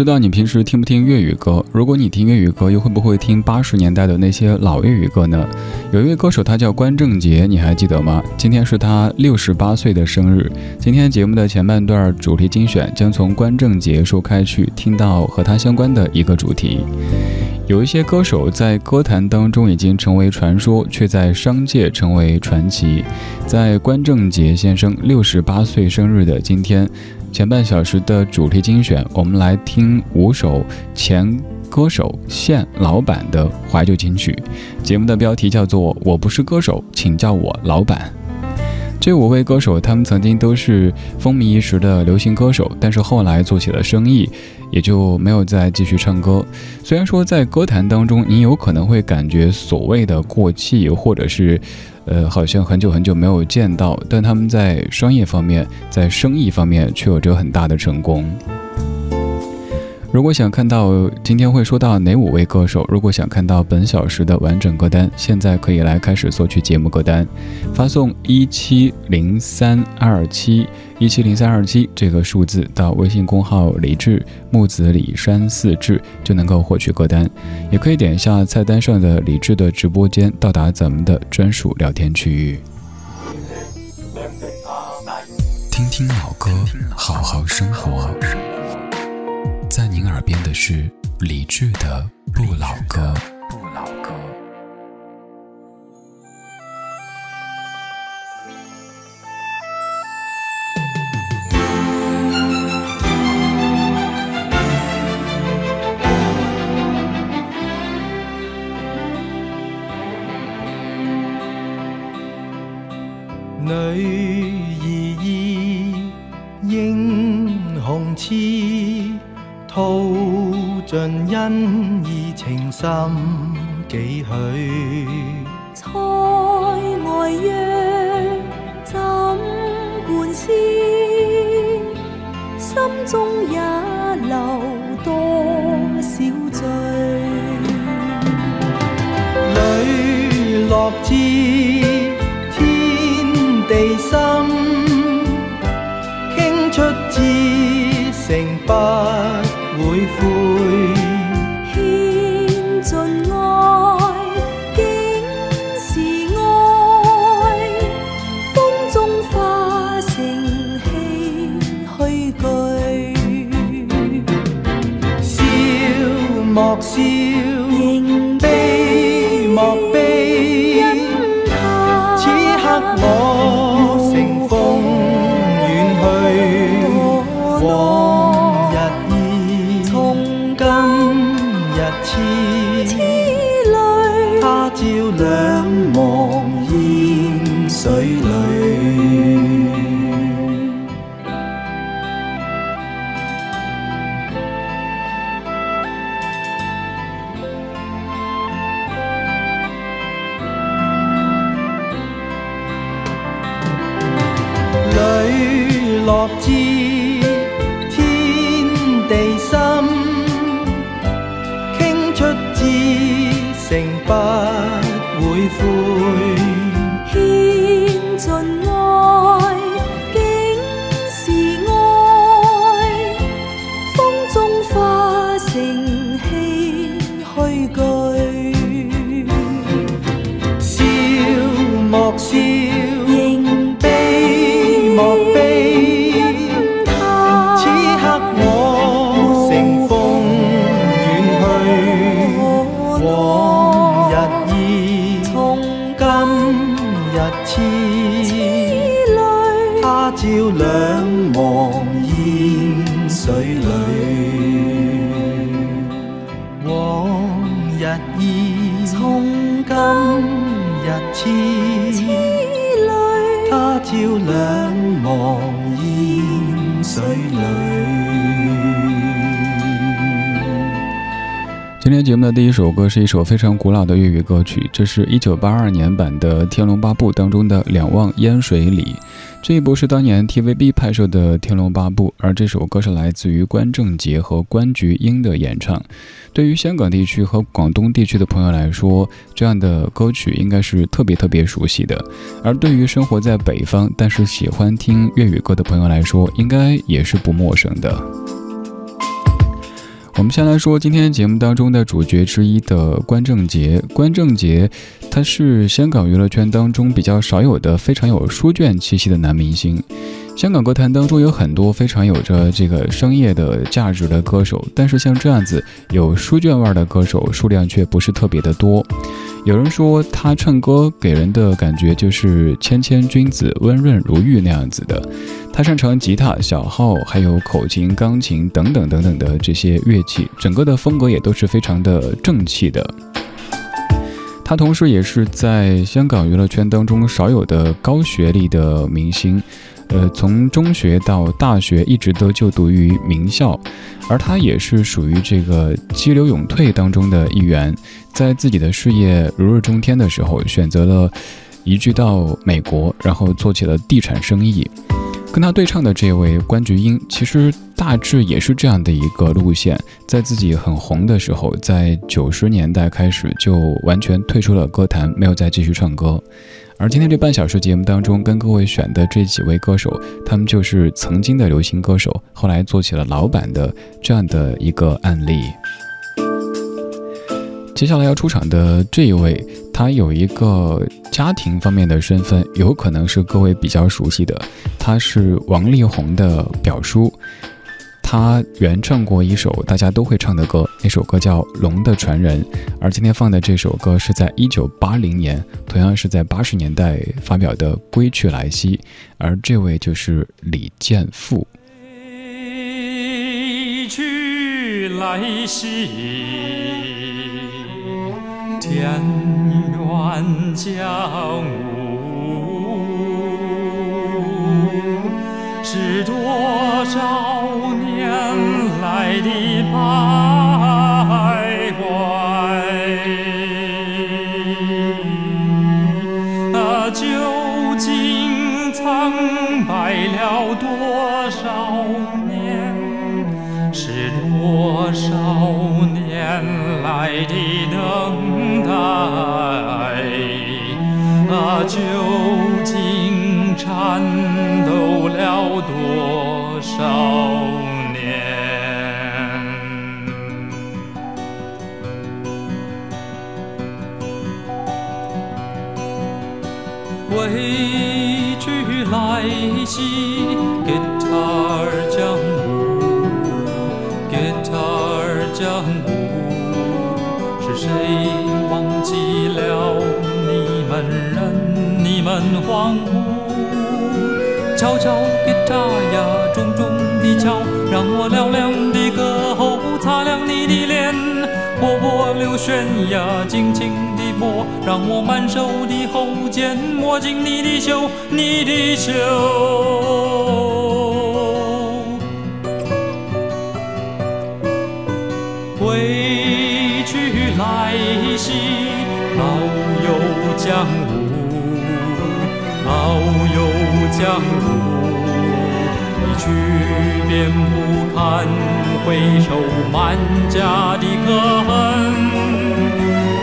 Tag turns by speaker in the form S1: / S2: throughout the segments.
S1: 不知道你平时听不听粤语歌？如果你听粤语歌，又会不会听八十年代的那些老粤语歌呢？有一位歌手，他叫关正杰，你还记得吗？今天是他六十八岁的生日。今天节目的前半段主题精选将从关正杰说开去，听到和他相关的一个主题。有一些歌手在歌坛当中已经成为传说，却在商界成为传奇。在关正杰先生六十八岁生日的今天，前半小时的主题精选，我们来听五首前歌手现老板的怀旧金曲。节目的标题叫做《我不是歌手，请叫我老板》。这五位歌手，他们曾经都是风靡一时的流行歌手，但是后来做起了生意，也就没有再继续唱歌。虽然说在歌坛当中，你有可能会感觉所谓的过气，或者是，呃，好像很久很久没有见到，但他们在商业方面，在生意方面却有着很大的成功。如果想看到今天会说到哪五位歌手，如果想看到本小时的完整歌单，现在可以来开始索取节目歌单，发送一七零三二七一七零三二七这个数字到微信公号李志木子李山四志，就能够获取歌单。也可以点一下菜单上的李志的直播间，到达咱们的专属聊天区域。听听老歌，好好生活。在您耳边的是李志的《不老歌》。
S2: 尽恩义情深几许？
S3: 塞外约怎管思？心中也留多少醉？
S2: 磊落知天地心，倾出至诚不会悔。莫笑，仍
S3: 悲莫悲，此刻我。
S2: 朝两望，烟水里。
S1: 今天节目的第一首歌是一首非常古老的粤语歌曲，这是一九八二年版的《天龙八部》当中的《两望烟水里》。这一部是当年 TVB 拍摄的《天龙八部》，而这首歌是来自于关正杰和关菊英的演唱。对于香港地区和广东地区的朋友来说，这样的歌曲应该是特别特别熟悉的。而对于生活在北方但是喜欢听粤语歌的朋友来说，应该也是不陌生的。我们先来说今天节目当中的主角之一的关正杰。关正杰，他是香港娱乐圈当中比较少有的非常有书卷气息的男明星。香港歌坛当中有很多非常有着这个商业的价值的歌手，但是像这样子有书卷味的歌手数量却不是特别的多。有人说他唱歌给人的感觉就是谦谦君子、温润如玉那样子的。他擅长吉他、小号，还有口琴、钢琴等等等等的这些乐器，整个的风格也都是非常的正气的。他同时也是在香港娱乐圈当中少有的高学历的明星。呃，从中学到大学一直都就读于名校，而他也是属于这个激流勇退当中的一员，在自己的事业如日中天的时候，选择了移居到美国，然后做起了地产生意。跟他对唱的这位关菊英，其实大致也是这样的一个路线，在自己很红的时候，在九十年代开始就完全退出了歌坛，没有再继续唱歌。而今天这半小时节目当中，跟各位选的这几位歌手，他们就是曾经的流行歌手，后来做起了老板的这样的一个案例。接下来要出场的这一位，他有一个家庭方面的身份，有可能是各位比较熟悉的，他是王力宏的表叔。他原唱过一首大家都会唱的歌，那首歌叫《龙的传人》，而今天放的这首歌是在一九八零年，同样是在八十年代发表的《归去来兮》，而这位就是李健富。
S4: 归去来兮，田园将芜，是多少年来。的徘徊，啊，究竟苍白了多少年？是多少年来的等啊，究竟颤抖了多少？归去来兮惚，敲敲 Guitar 呀，重重的敲，让我嘹亮的歌喉擦亮你的脸，波波流旋呀，静静。让我满手的后肩抹进你的袖，你的袖。归去来兮，老友江湖，老友江湖，便不堪回首，满家的可恨。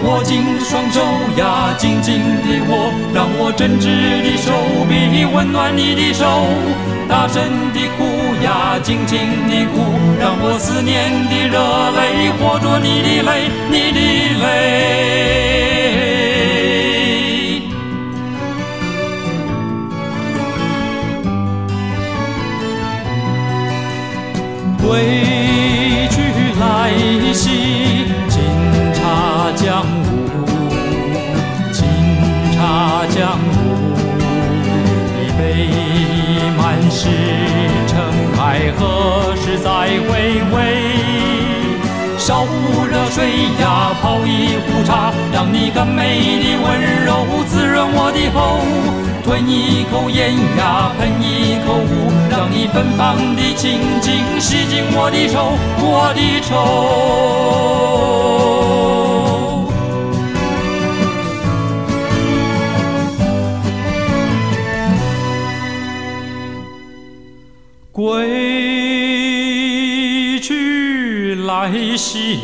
S4: 握紧双手呀，紧紧的握，让我真挚的手臂温暖你的手。大声的哭呀，尽情的哭，让我思念的热泪化作你的泪，你的泪。归去来兮。江湖，清茶江湖，一杯满是尘埃，何时再回味？烧壶热水呀，泡一壶茶，让你甘美的温柔滋润我的喉。吞一口烟呀，喷一口雾，让你芬芳的情景吸进我的手，我的愁。归去来兮，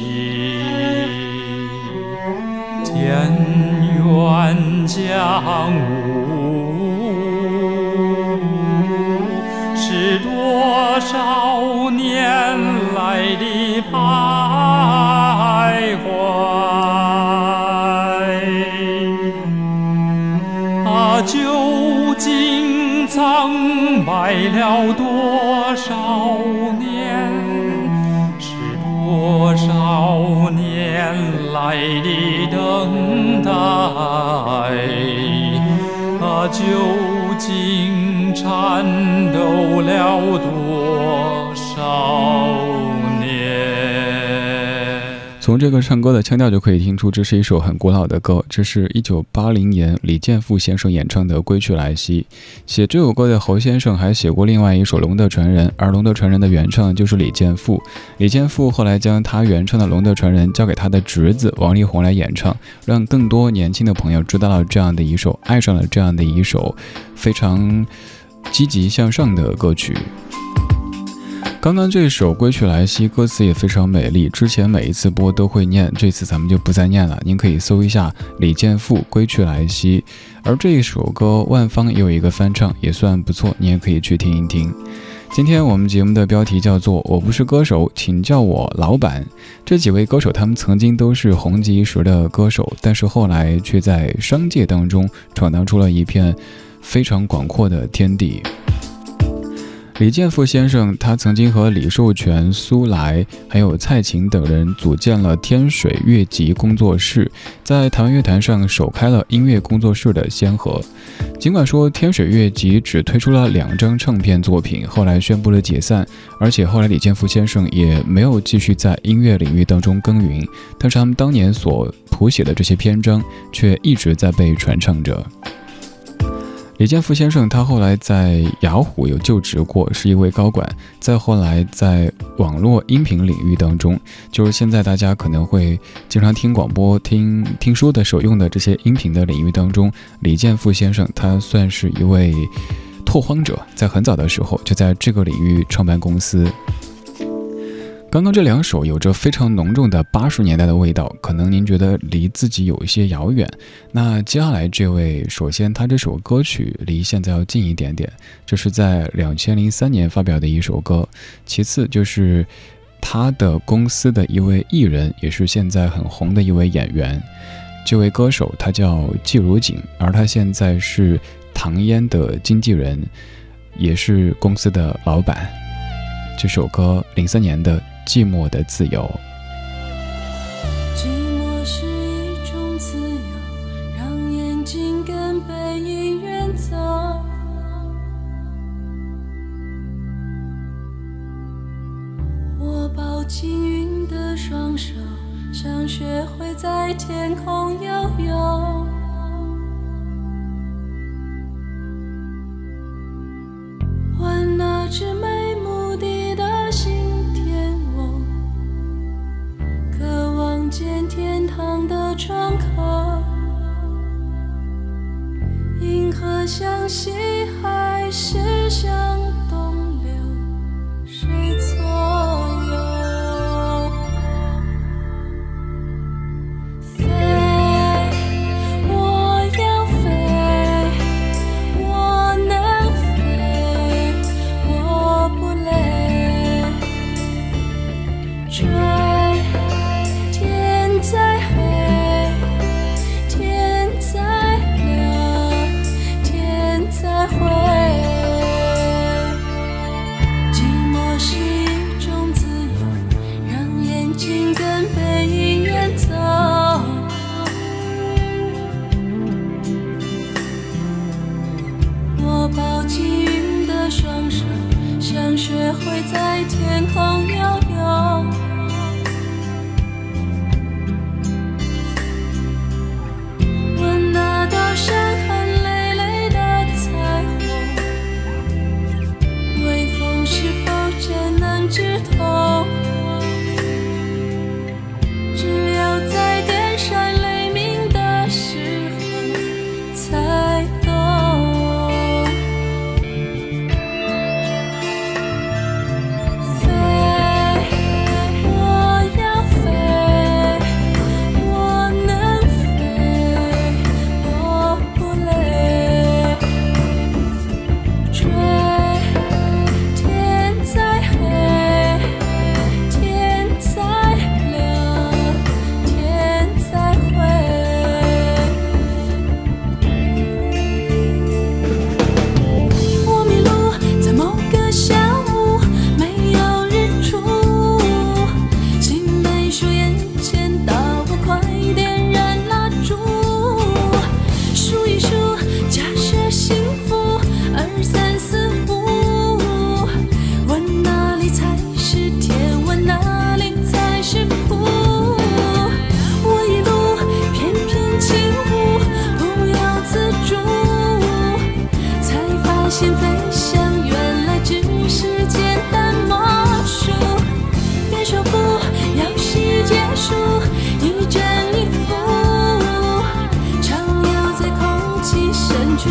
S4: 田园将芜，多少年来的徘徊啊究竟藏埋了多少年？是多少年来的等待？啊究竟颤抖了
S1: 从这个唱歌的腔调就可以听出，这是一首很古老的歌。这是一九八零年李健富先生演唱的《归去来兮》。写这首歌的侯先生还写过另外一首《龙的传人》，而《龙的传人》的原唱就是李健富。李健富后来将他原唱的《龙的传人》交给他的侄子王力宏来演唱，让更多年轻的朋友知道了这样的一首，爱上了这样的一首非常积极向上的歌曲。刚刚这首《归去来兮》歌词也非常美丽，之前每一次播都会念，这次咱们就不再念了。您可以搜一下李健富《归去来兮》，而这一首歌万芳也有一个翻唱，也算不错，你也可以去听一听。今天我们节目的标题叫做《我不是歌手，请叫我老板》。这几位歌手他们曾经都是红极一时的歌手，但是后来却在商界当中闯荡出了一片非常广阔的天地。李健富先生，他曾经和李寿全、苏来还有蔡琴等人组建了天水乐集工作室，在台湾乐坛上首开了音乐工作室的先河。尽管说天水乐集只推出了两张唱片作品，后来宣布了解散，而且后来李健富先生也没有继续在音乐领域当中耕耘，但是他们当年所谱写的这些篇章却一直在被传唱着。李建富先生，他后来在雅虎有就职过，是一位高管。再后来，在网络音频领域当中，就是现在大家可能会经常听广播、听听书的时候用的这些音频的领域当中，李建富先生他算是一位拓荒者，在很早的时候就在这个领域创办公司。刚刚这两首有着非常浓重的八十年代的味道，可能您觉得离自己有一些遥远。那接下来这位，首先他这首歌曲离现在要近一点点，这是在两千零三年发表的一首歌。其次就是他的公司的一位艺人，也是现在很红的一位演员。这位歌手他叫季如锦，而他现在是唐嫣的经纪人，也是公司的老板。这首歌零三年的。寂寞的自由。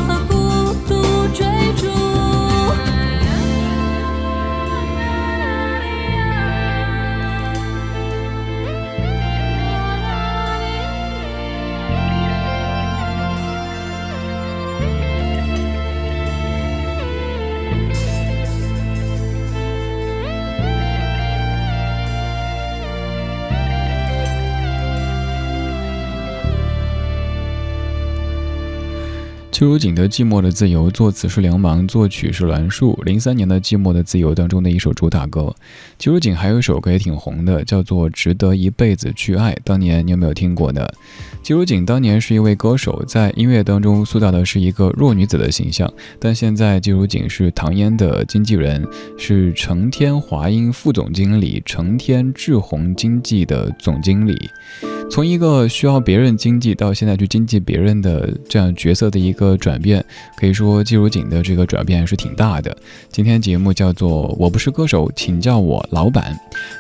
S5: 和孤独追逐？
S1: 季如锦的《寂寞的自由》，作词是梁芒，作曲是栾树。零三年的《寂寞的自由》当中的一首主打歌。季如锦还有一首歌也挺红的，叫做《值得一辈子去爱》。当年你有没有听过呢？季如锦当年是一位歌手，在音乐当中塑造的是一个弱女子的形象，但现在季如锦是唐嫣的经纪人，是成天华音副总经理，成天志宏经纪的总经理。从一个需要别人经济到现在去经济别人的这样角色的一个转变，可以说季如锦的这个转变是挺大的。今天节目叫做《我不是歌手，请叫我老板》。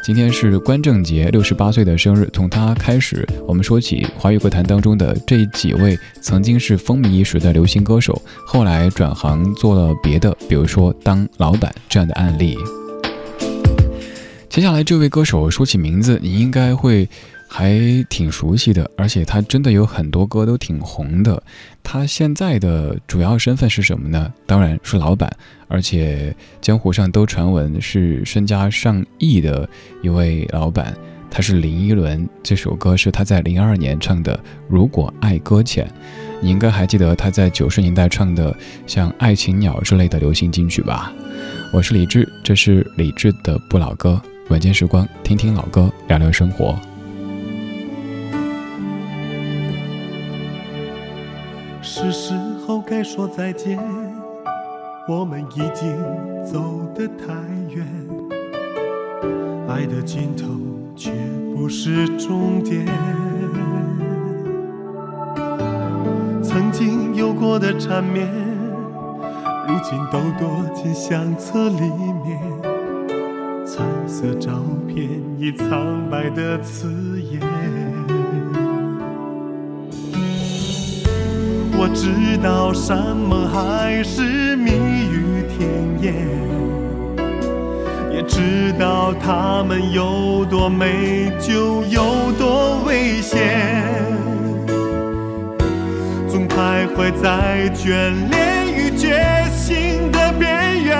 S1: 今天是关正杰六十八岁的生日，从他开始，我们说起华语歌坛当中的这几位曾经是风靡一时的流行歌手，后来转行做了别的，比如说当老板这样的案例。接下来这位歌手说起名字，你应该会。还挺熟悉的，而且他真的有很多歌都挺红的。他现在的主要身份是什么呢？当然是老板，而且江湖上都传闻是身家上亿的一位老板。他是林依轮，这首歌是他在零二年唱的《如果爱搁浅》，你应该还记得他在九十年代唱的像《爱情鸟》之类的流行金曲吧？我是李志，这是李志的不老歌，晚间时光，听听老歌，聊聊生活。
S6: 说再见，我们已经走得太远，爱的尽头却不是终点。曾经有过的缠绵，如今都躲进相册里面，彩色照片已苍白的刺眼。我知道山盟海誓蜜语甜言，也知道他们有多美就有多危险，总徘徊在眷恋与决心的边缘。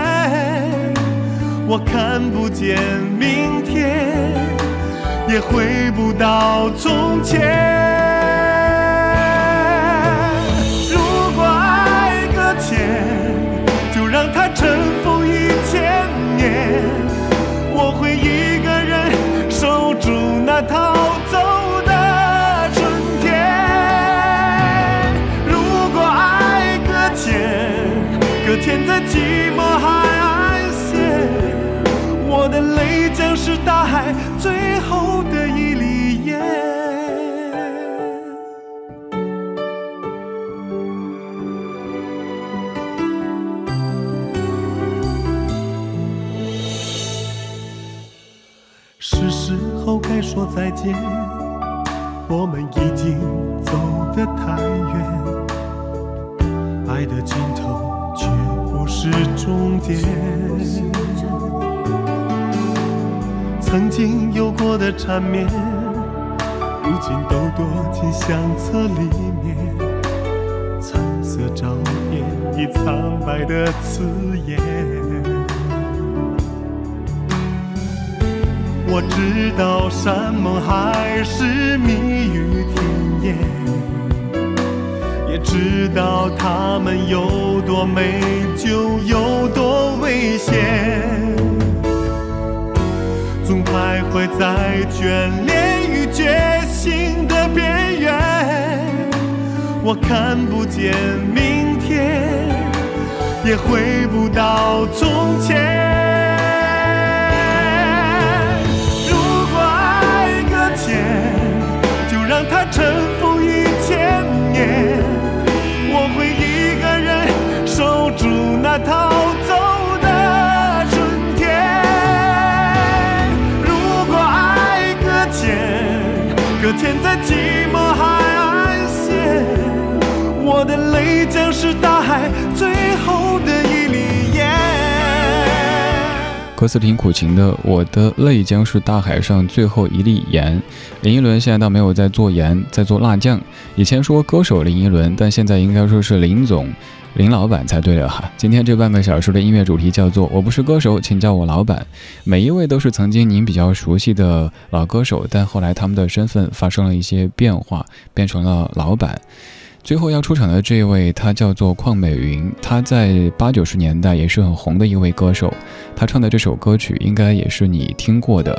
S6: 我看不见明天，也回不到从前。那逃走的春天如果爱搁浅搁浅在寂寞海岸线我的泪将是大海最后的一粒说再见，我们已经走得太远，爱的尽头却不是终点。曾经有过的缠绵，如今都躲进相册里面。彩色照片已苍白的刺眼。我知道山盟海誓蜜语甜言，也知道他们有多美就有多危险。总徘徊在眷恋与决心的边缘，我看不见明天，也回不到从前。让它尘封一千年，我会一个人守住那套。天在寂寞海岸线，我的泪将是大海最后的
S1: 歌词挺苦情的，我的泪将是大海上最后一粒盐。林依轮现在倒没有在做盐，在做辣酱。以前说歌手林依轮，但现在应该说是林总。林老板才对了哈！今天这半个小时的音乐主题叫做“我不是歌手，请叫我老板”。每一位都是曾经您比较熟悉的老歌手，但后来他们的身份发生了一些变化，变成了老板。最后要出场的这位，他叫做邝美云，他在八九十年代也是很红的一位歌手。他唱的这首歌曲应该也是你听过的。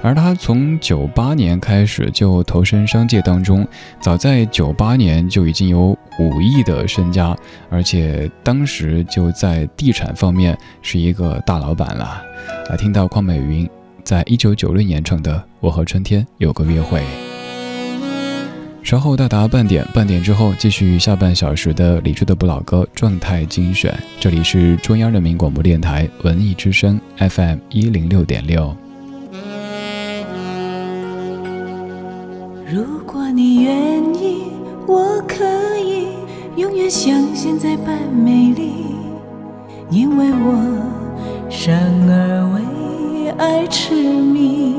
S1: 而他从九八年开始就投身商界当中，早在九八年就已经有五亿的身家，而且当时就在地产方面是一个大老板了。来听到邝美云在一九九六年唱的《我和春天有个约会》。稍后到达半点，半点之后继续下半小时的理智的不老歌状态精选。这里是中央人民广播电台文艺之声 FM 一零六点六。
S3: 如果你愿意，我可以永远像现在般美丽，因为我生而为爱痴迷。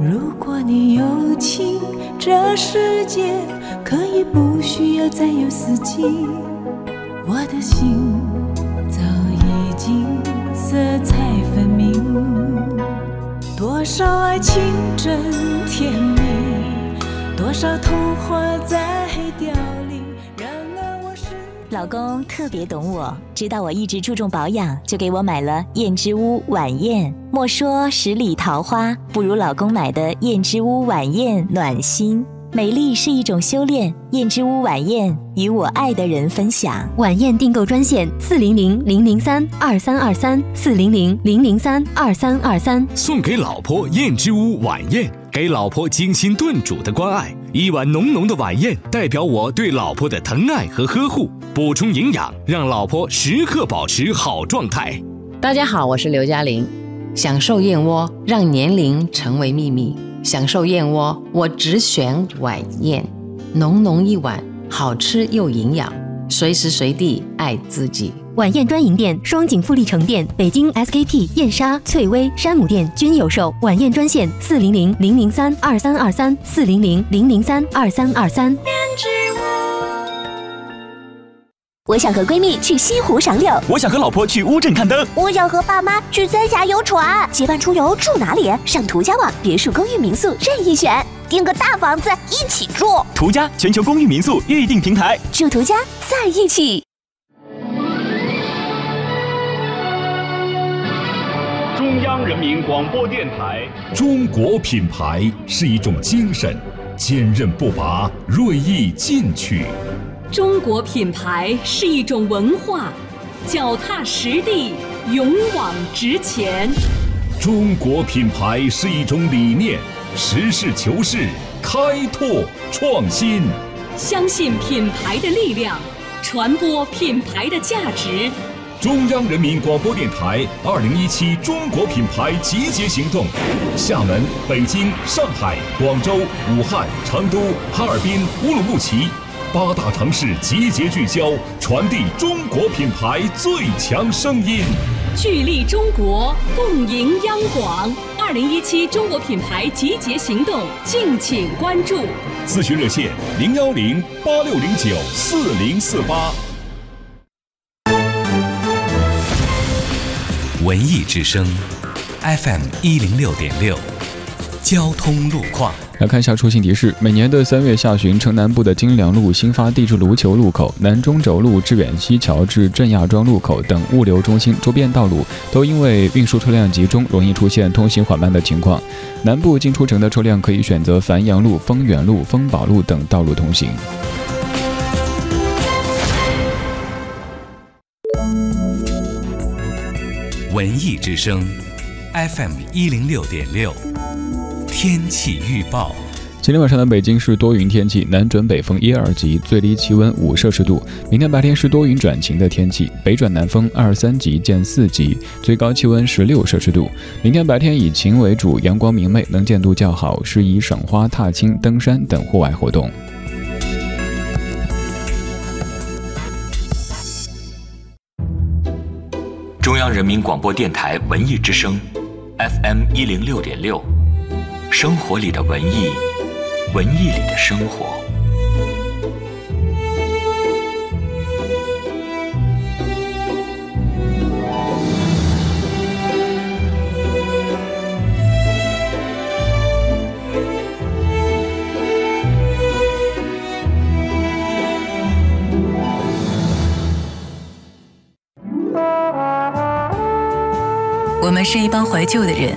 S3: 如果你有情。这世界可以不需要再有四季，我的心早已经色彩分明。多少爱情真甜蜜，多少童话在凋零。
S5: 老公特别懂我，知道我一直注重保养，就给我买了燕之屋晚宴。莫说十里桃花，不如老公买的燕之屋晚宴暖心。美丽是一种修炼，燕之屋晚宴与我爱的人分享。
S7: 晚宴订购专线：四零零零零三二三二三，四零零零零三二三二三。
S8: 送给老婆燕之屋晚宴，给老婆精心炖煮的关爱，一碗浓浓的晚宴，代表我对老婆的疼爱和呵护，补充营养，让老婆时刻保持好状态。
S9: 大家好，我是刘嘉玲。享受燕窝，让年龄成为秘密。享受燕窝，我只选晚宴，浓浓一碗，好吃又营养，随时随地爱自己。
S7: 晚宴专营店：双井富力城店、北京 SKP、燕莎、翠微、山姆店均有售。晚宴专线：四零零零零三二三二三，四零零零零三二三二三。
S5: 我想和闺蜜去西湖赏柳，
S10: 我想和老婆去乌镇看灯，
S11: 我想和爸妈去三峡游船。
S5: 结伴出游住哪里？上途家网别墅、公寓、民宿任意选，
S11: 订个大房子一起住。
S10: 途家全球公寓民宿预订平台，
S5: 住途家在一起。
S12: 中央人民广播电台。
S13: 中国品牌是一种精神，坚韧不拔，锐意进取。
S14: 中国品牌是一种文化，脚踏实地，勇往直前。
S13: 中国品牌是一种理念，实事求是，开拓创新。
S14: 相信品牌的力量，传播品牌的价值。
S13: 中央人民广播电台二零一七中国品牌集结行动，厦门、北京、上海、广州、武汉、成都、哈尔滨、乌鲁木齐。八大城市集结聚焦，传递中国品牌最强声音。
S14: 聚力中国，共赢央广。二零一七中国品牌集结行动，敬请关注。
S13: 咨询热线：零幺零八六零九四零四八。
S15: 文艺之声，FM 一零六点六。交通路况。
S1: 来看一下出行提示：每年的三月下旬，城南部的金良路、新发地至卢球路口、南中轴路致远西桥至镇亚庄路口等物流中心周边道路，都因为运输车辆集中，容易出现通行缓慢的情况。南部进出城的车辆可以选择繁阳路、丰源路、丰宝路等道路通行。
S15: 文艺之声，FM 一零六点六。天气预报：
S1: 今天晚上的北京是多云天气，南转北风一二级，最低气温五摄氏度。明天白天是多云转晴的天气，北转南风二三级见四级，最高气温十六摄氏度。明天白天以晴为主，阳光明媚，能见度较好，适宜赏花、踏青、登山等户外活动。
S15: 中央人民广播电台文艺之声，FM 一零六点六。生活里的文艺文艺里的生活。
S3: 我们是一帮怀旧的人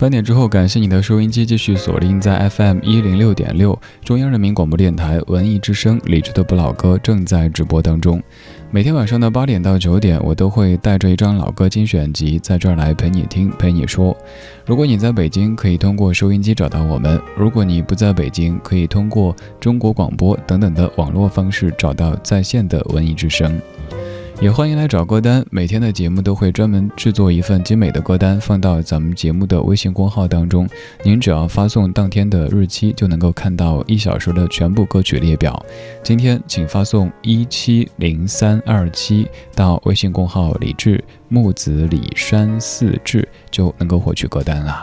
S1: 三点之后，感谢你的收音机继续锁定在 FM 一零六点六，中央人民广播电台文艺之声，理智的不老歌正在直播当中。每天晚上的八点到九点，我都会带着一张老歌精选集，在这儿来陪你听，陪你说。如果你在北京，可以通过收音机找到我们；如果你不在北京，可以通过中国广播等等的网络方式找到在线的文艺之声。也欢迎来找歌单，每天的节目都会专门制作一份精美的歌单，放到咱们节目的微信公号当中。您只要发送当天的日期，就能够看到一小时的全部歌曲列表。今天请发送一七零三二七到微信公号李志木子李山四志，就能够获取歌单了。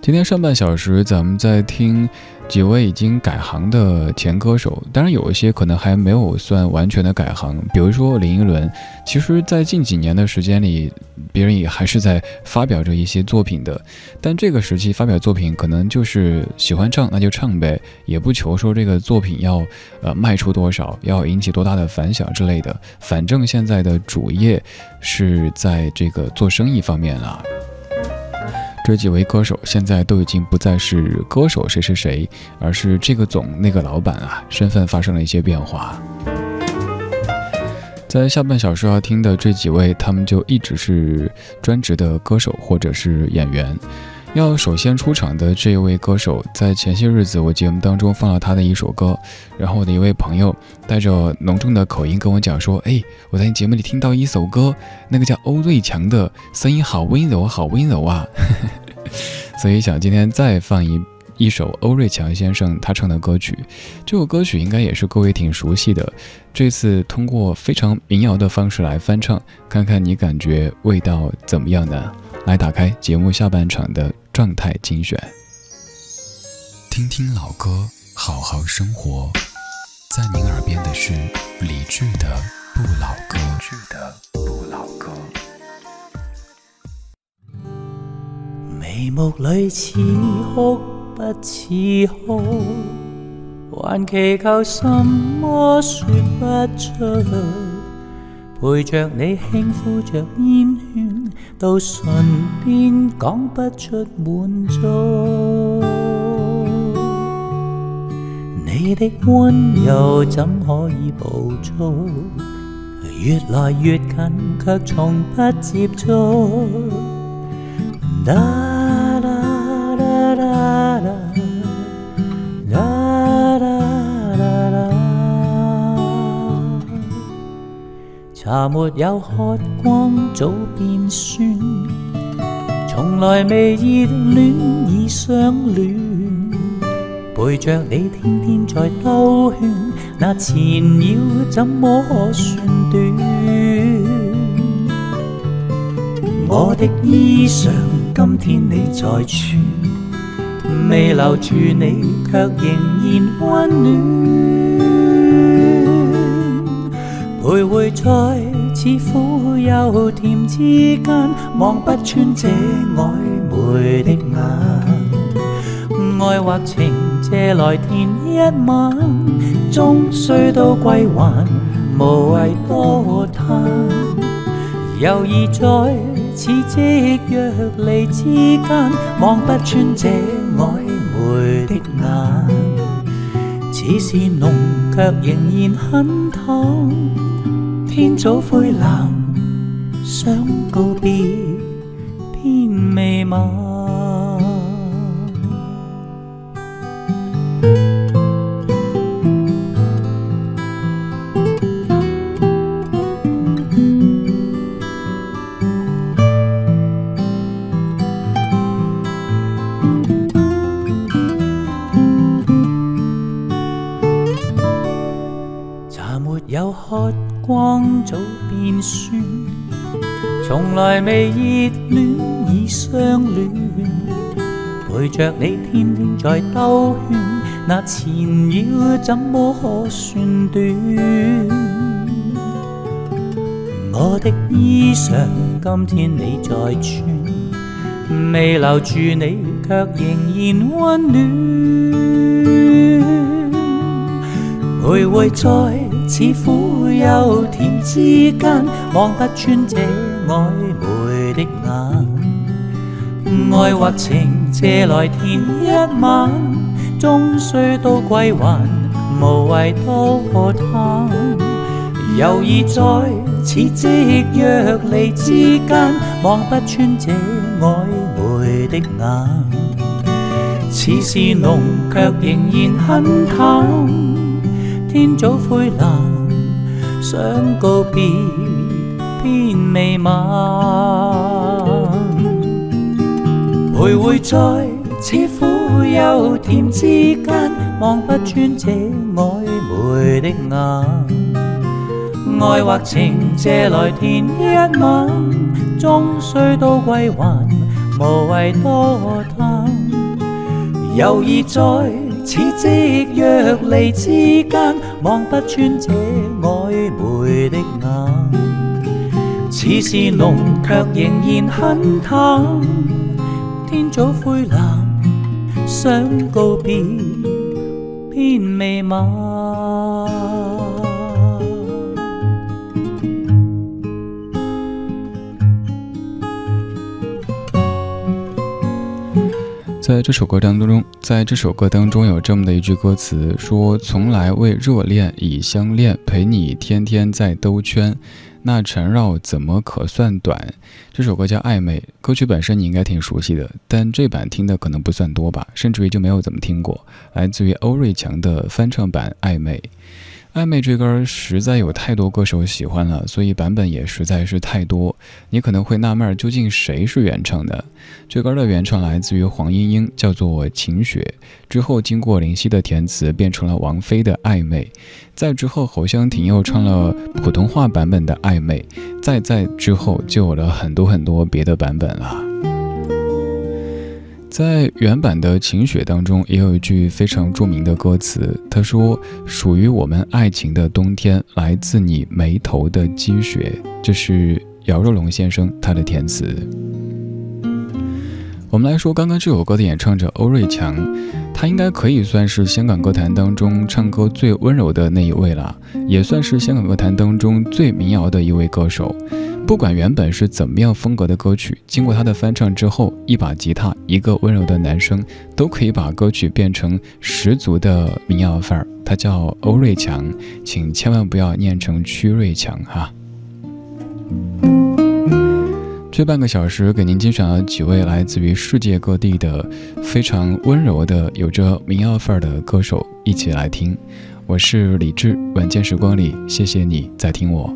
S1: 今天上半小时，咱们在听。几位已经改行的前歌手，当然有一些可能还没有算完全的改行，比如说林依轮。其实，在近几年的时间里，别人也还是在发表着一些作品的。但这个时期发表作品，可能就是喜欢唱那就唱呗，也不求说这个作品要呃卖出多少，要引起多大的反响之类的。反正现在的主业是在这个做生意方面了。这几位歌手现在都已经不再是歌手谁谁谁，而是这个总那个老板啊，身份发生了一些变化。在下半小时要听的这几位，他们就一直是专职的歌手或者是演员。要首先出场的这一位歌手，在前些日子我节目当中放了他的一首歌，然后我的一位朋友带着浓重的口音跟我讲说：“哎，我在你节目里听到一首歌，那个叫欧瑞强的声音好温柔，好温柔啊！” 所以想今天再放一一首欧瑞强先生他唱的歌曲，这首歌曲应该也是各位挺熟悉的。这次通过非常民谣的方式来翻唱，看看你感觉味道怎么样呢？来打开节目下半场的状态精选，听听老歌，好好生活。在您耳边的是理智的不老歌的。不老歌。
S16: 眉目里似哭不似哭，还祈求什么说不出。陪着你轻呼着烟圈，到唇边讲不出满足。你的温柔怎可以捕捉？越来越近，却从不接触。茶没有喝光早变酸，从来未热恋已相恋，陪着你天天在兜圈，那缠绕怎么可算短？我的衣裳今天你在穿，未留住你却仍然温暖。徘徊在似苦又甜之间，望不穿这暧昧的眼。爱或情借来填一晚，终须都归还，无谓多叹。犹疑在似即若离之间，望不穿这暧昧的眼。似是浓，却仍然很淡。天早灰蓝，想告别偏未晚。着你天天在兜圈，那纏繞怎麼可算短？我的衣裳今天你在穿，未留住你卻仍然溫暖。徘徊在似苦又甜之間，望不穿這曖昧的眼。愛或情借來填一晚，終須都歸還，無謂多貪。猶豫在似即若离之間，望不穿這曖昧的眼。似是濃，卻仍然很淡。天早灰藍，想告別偏未晚。徘徊在似苦又甜之間，望不穿這曖昧的眼。愛或情借來填一晚，終須都歸還，無謂多貪。猶豫在。似夕若離之間，望不穿這曖昧的眼。似是濃，卻仍然很淡。天早灰藍，想告別，偏未晚。
S1: 在这首歌当中，在这首歌当中有这么的一句歌词，说：“从来为热恋已相恋，陪你天天在兜圈，那缠绕怎么可算短？”这首歌叫《暧昧》，歌曲本身你应该挺熟悉的，但这版听的可能不算多吧，甚至于就没有怎么听过，来自于欧瑞强的翻唱版《暧昧》。暧昧这歌实在有太多歌手喜欢了，所以版本也实在是太多。你可能会纳闷，究竟谁是原唱的？这歌的原唱来自于黄莺莺，叫做《晴雪》。之后经过林夕的填词，变成了王菲的《暧昧》。再之后，侯湘婷又唱了普通话版本的《暧昧》。再在之后，就有了很多很多别的版本了。在原版的《晴雪》当中，也有一句非常著名的歌词，他说：“属于我们爱情的冬天，来自你眉头的积雪。”这是姚若龙先生他的填词。我们来说，刚刚这首歌的演唱者欧瑞强，他应该可以算是香港歌坛当中唱歌最温柔的那一位了，也算是香港歌坛当中最民谣的一位歌手。不管原本是怎么样风格的歌曲，经过他的翻唱之后，一把吉他，一个温柔的男声，都可以把歌曲变成十足的民谣范儿。他叫欧瑞强，请千万不要念成曲瑞强哈。这半个小时给您精选了几位来自于世界各地的非常温柔的、有着民谣范儿的歌手，一起来听。我是李志，晚间时光里，谢谢你在听我。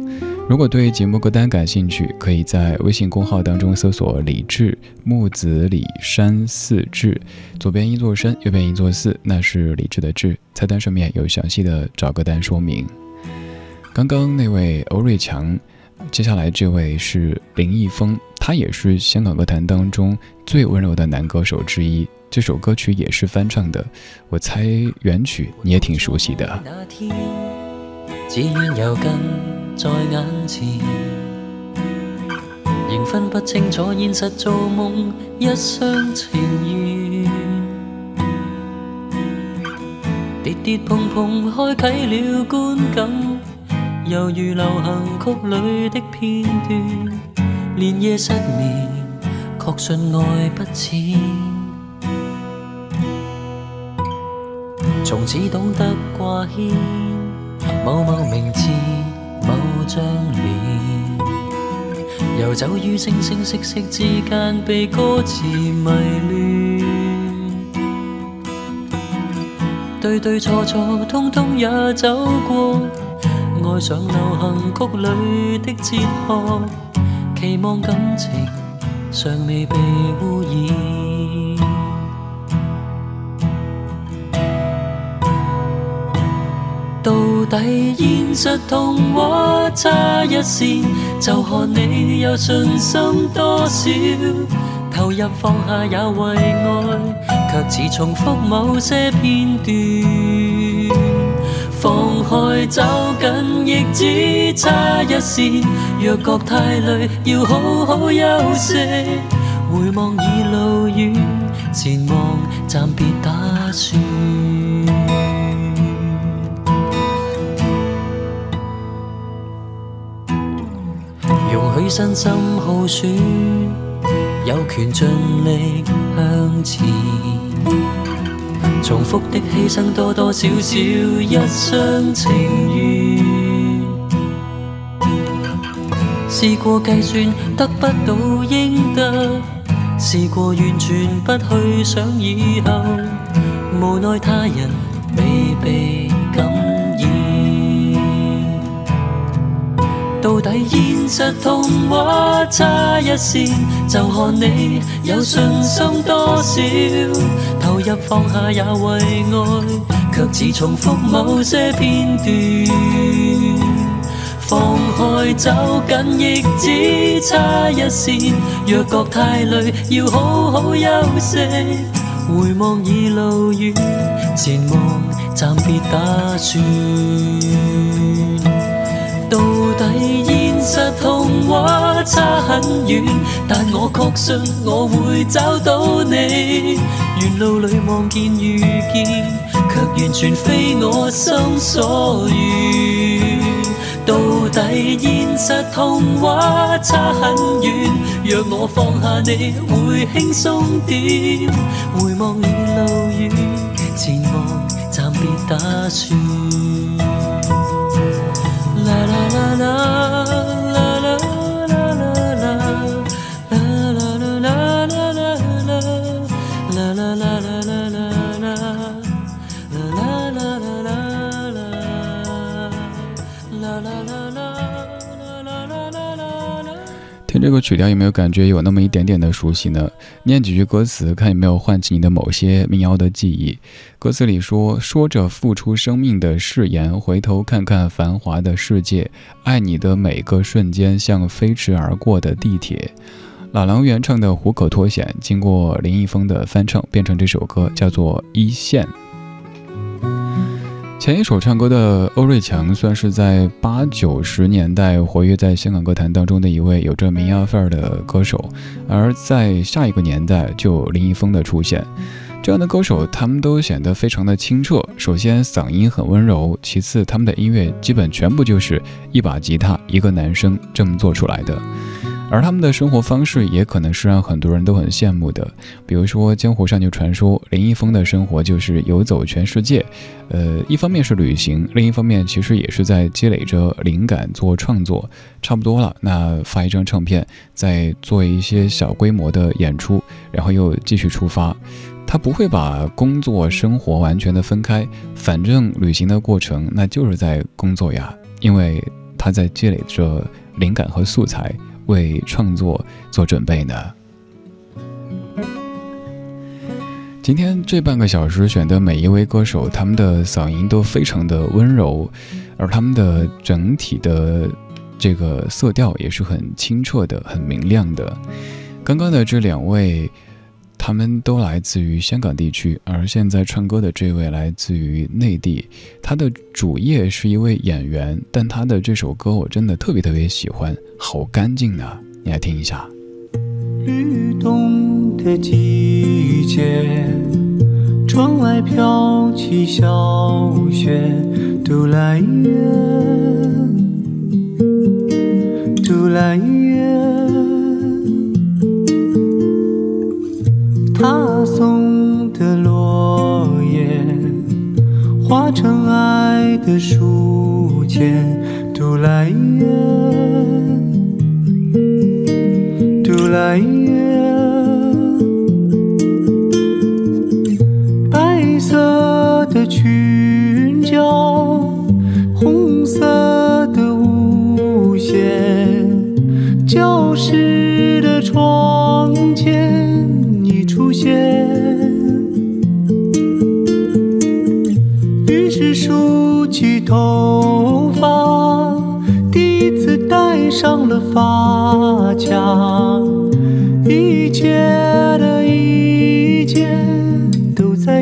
S1: 如果对节目歌单感兴趣，可以在微信公号当中搜索“李志木子李山寺志”，左边一座山，右边一座寺，那是李志的志。菜单上面有详细的找歌单说明。刚刚那位欧瑞强，接下来这位是林一峰，他也是香港歌坛当中最温柔的男歌手之一。这首歌曲也是翻唱的，我猜原曲你也挺熟悉的。
S17: 在眼前，仍分不清楚现实做梦，一厢情愿。跌跌碰碰开启了观感，犹如流行曲里的片段。连夜失眠，确信爱不浅。从此懂得挂牵某某名字。某张脸，游走于声声色色之间，被歌词迷乱。对对错错，通通也走过，爱上流行曲里的哲学，期望感情尚未被污染。到底现实同画差一线，就看你有信心多少。投入放下也为爱，却似重复某些片段。放开走紧亦只差一线，若觉太累，要好好休息。回望已路远，前望暂别打算。容许身心耗损，有权尽力向前。重复的牺牲多多少少，一厢情愿。试过计算得不到应得，试过完全不去想以后，无奈他人未被感染。到底现实同画差一线，就看你有信心多少。投入放下也为爱，却只重复某些片段。放开走紧亦只差一线，若觉太累，要好好休息。回望已路远，前望暂别打算。到底现实同画差很远，但我确信我会找到你。沿路里望见遇见，却完全非我心所愿。到底现实同画差很远，若我放下你，会轻松点。回望已路远，前望暂别打算。
S1: 这个曲调有没有感觉有那么一点点的熟悉呢？念几句歌词，看有没有唤起你的某些民谣的记忆。歌词里说：“说着付出生命的誓言，回头看看繁华的世界，爱你的每个瞬间像飞驰而过的地铁。”老狼原唱的《虎口脱险》，经过林一峰的翻唱，变成这首歌，叫做《一线》。前一首唱歌的欧瑞强，算是在八九十年代活跃在香港歌坛当中的一位有着民谣范儿的歌手，而在下一个年代就有林一峰的出现。这样的歌手，他们都显得非常的清澈。首先嗓音很温柔，其次他们的音乐基本全部就是一把吉他，一个男生这么做出来的。而他们的生活方式也可能是让很多人都很羡慕的，比如说江湖上就传说林一峰的生活就是游走全世界，呃，一方面是旅行，另一方面其实也是在积累着灵感做创作。差不多了，那发一张唱片，再做一些小规模的演出，然后又继续出发。他不会把工作生活完全的分开，反正旅行的过程那就是在工作呀，因为他在积累着灵感和素材。为创作做准备呢。今天这半个小时选的每一位歌手，他们的嗓音都非常的温柔，而他们的整体的这个色调也是很清澈的、很明亮的。刚刚的这两位。他们都来自于香港地区，而现在唱歌的这位来自于内地。他的主业是一位演员，但他的这首歌我真的特别特别喜欢，好干净呢！你来听一下。
S16: 律动的季节，窗外飘起小雪，杜来月，杜来月。他送的落叶，化成爱的书签。读来月，杜来月，白色的裙角，红色的舞鞋，教室的窗前。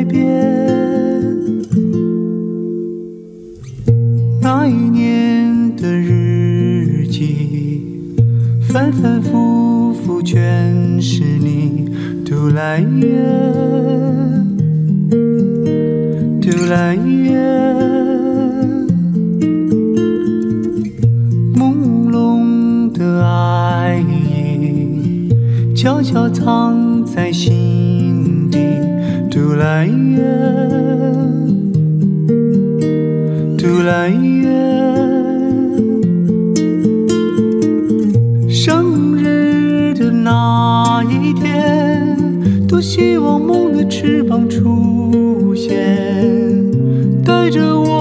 S18: 边。那一年的日记，反反复复全是你独来，来耶，嘟来耶。生日的那一天，多希望梦的翅膀出现，带着我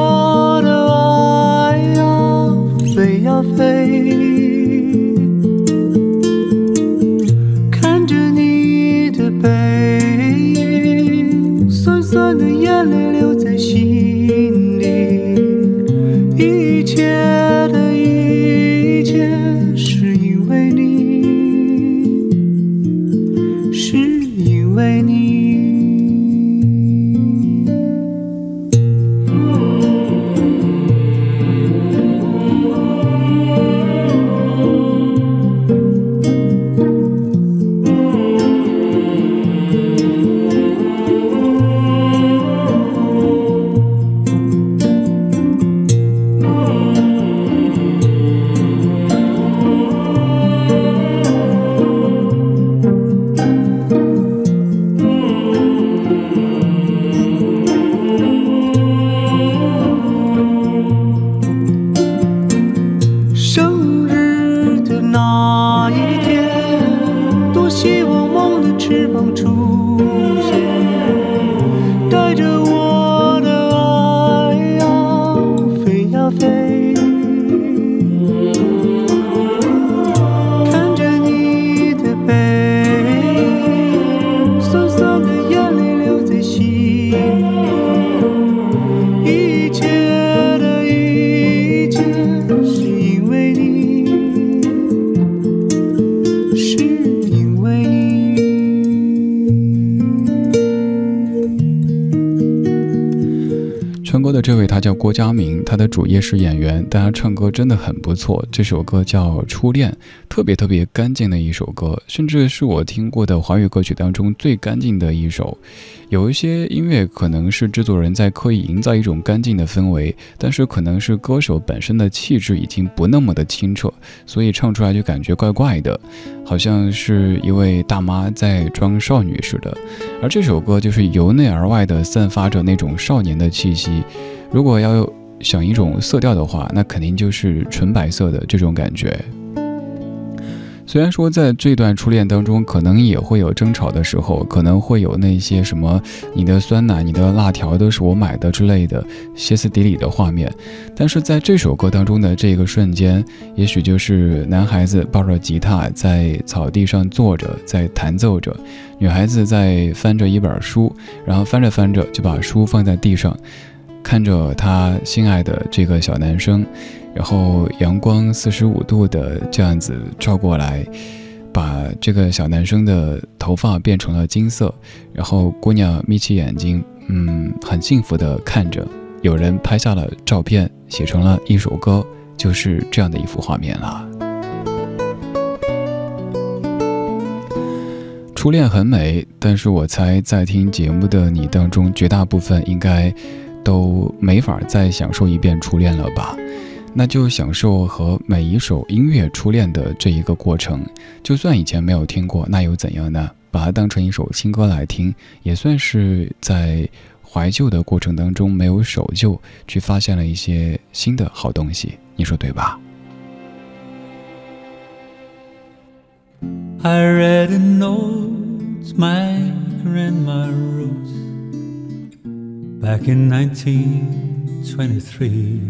S1: 郭佳明，他的主业是演员，但他唱歌真的很不错。这首歌叫《初恋》，特别特别干净的一首歌，甚至是我听过的华语歌曲当中最干净的一首。有一些音乐可能是制作人在刻意营造一种干净的氛围，但是可能是歌手本身的气质已经不那么的清澈，所以唱出来就感觉怪怪的，好像是一位大妈在装少女似的。而这首歌就是由内而外的散发着那种少年的气息。如果要想一种色调的话，那肯定就是纯白色的这种感觉。虽然说在这段初恋当中，可能也会有争吵的时候，可能会有那些什么你的酸奶、你的辣条都是我买的之类的歇斯底里的画面，但是在这首歌当中的这个瞬间，也许就是男孩子抱着吉他在草地上坐着，在弹奏着，女孩子在翻着一本书，然后翻着翻着就把书放在地上。看着他心爱的这个小男生，然后阳光四十五度的这样子照过来，把这个小男生的头发变成了金色，然后姑娘眯起眼睛，嗯，很幸福的看着。有人拍下了照片，写成了一首歌，就是这样的一幅画面了。初恋很美，但是我猜在听节目的你当中，绝大部分应该。都没法再享受一遍初恋了吧？那就享受和每一首音乐初恋的这一个过程。就算以前没有听过，那又怎样呢？把它当成一首新歌来听，也算是在怀旧的过程当中没有守旧，去发现了一些新的好东西。你说对吧
S18: ？I read a note my grandma wrote. Back in 1923.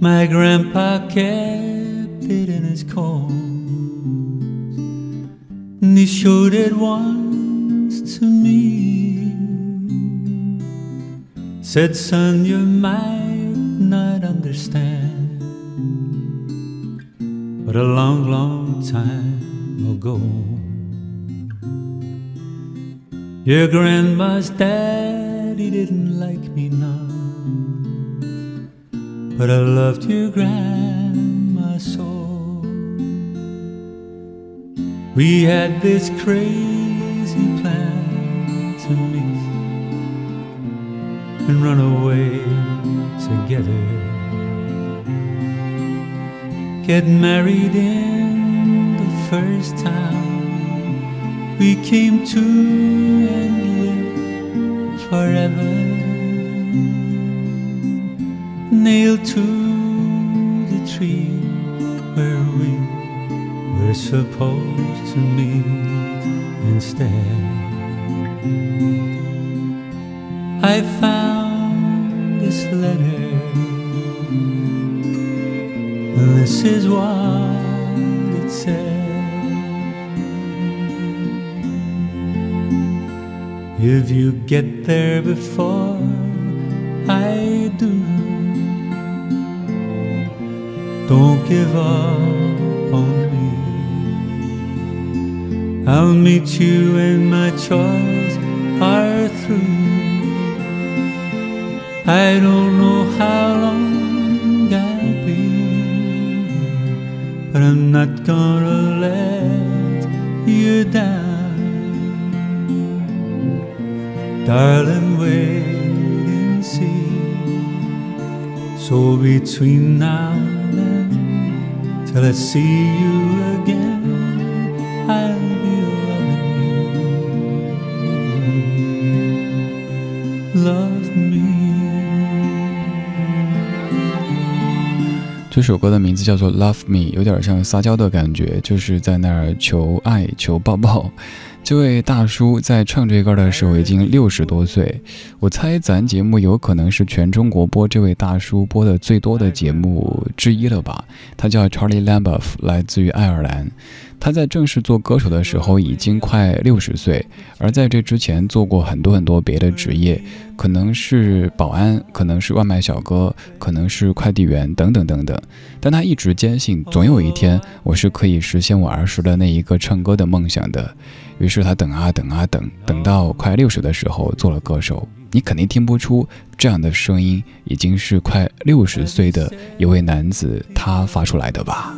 S18: My grandpa kept it in his coat, and he showed it once to me. Said, son, you might not understand,
S19: but a long, long time ago. Your grandma's daddy didn't like me now, but I loved your grandma so. We had this crazy plan to meet and run away together. Get married in the first town we came to and live forever. Nailed to the tree where we were supposed to meet instead. I found this letter. This is what If you get there before I do, don't give up on me. I'll meet you when my chores are through. I don't know how long I'll be, but I'm not gonna Darling, wait and see. So between now and then, till I see you again, I'll be loving you. Love me.
S1: 这首歌的名字叫做《Love Me》，有点像撒娇的感觉，就是在那儿求爱、求抱抱。这位大叔在唱这歌的时候已经六十多岁，我猜咱节目有可能是全中国播这位大叔播的最多的节目之一了吧？他叫 Charlie Lamboff，来自于爱尔兰。他在正式做歌手的时候已经快六十岁，而在这之前做过很多很多别的职业，可能是保安，可能是外卖小哥，可能是快递员等等等等。但他一直坚信，总有一天我是可以实现我儿时的那一个唱歌的梦想的。于是他等啊等啊等，等到快六十的时候做了歌手。你肯定听不出这样的声音已经是快六十岁的一位男子他发出来的吧？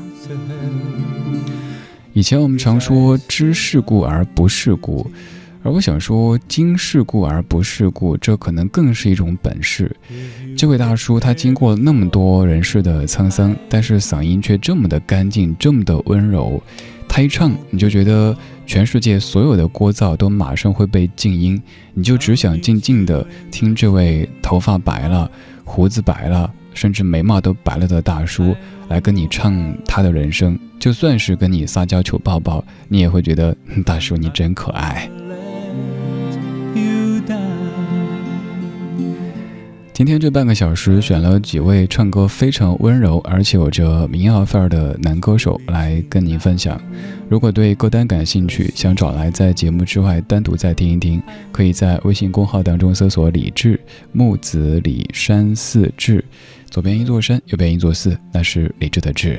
S1: 以前我们常说知世故而不世故，而我想说经世故而不世故，这可能更是一种本事。这位大叔他经过那么多人世的沧桑，但是嗓音却这么的干净，这么的温柔。他一唱，你就觉得全世界所有的聒噪都马上会被静音，你就只想静静的听这位头发白了、胡子白了，甚至眉毛都白了的大叔来跟你唱他的人生。就算是跟你撒娇求抱抱，你也会觉得大叔你真可爱。今天这半个小时选了几位唱歌非常温柔，而且有着民谣范儿的男歌手来跟您分享。如果对歌单感兴趣，想找来在节目之外单独再听一听，可以在微信公号当中搜索“李志木子李山寺志”，左边一座山，右边一座寺，那是李志的志。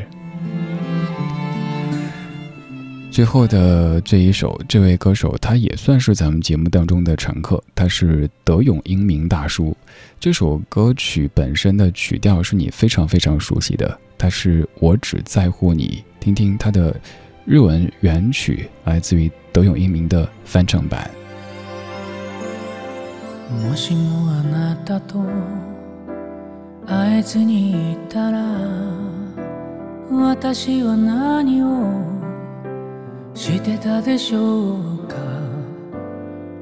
S1: 最后的这一首，这位歌手他也算是咱们节目当中的常客，他是德永英明大叔。这首歌曲本身的曲调是你非常非常熟悉的，它是我只在乎你。听听他的日文原曲，来自于德永英明的翻唱版。
S20: してたでしょうか？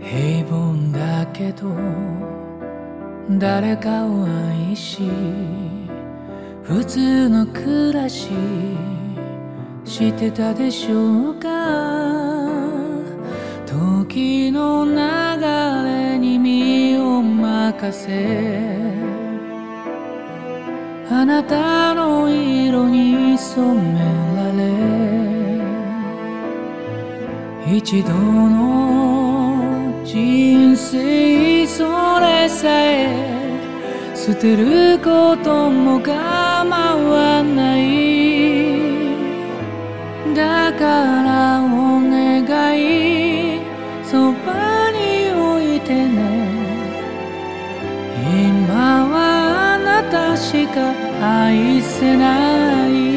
S20: 平凡だけど誰かを愛し普通の暮らししてたでしょうか？時の流れに身を任せあなたの色に染められ一度の人生それさえ捨てることも構わない。だからお願い。そばに置い。てね今はあなたしか愛せない。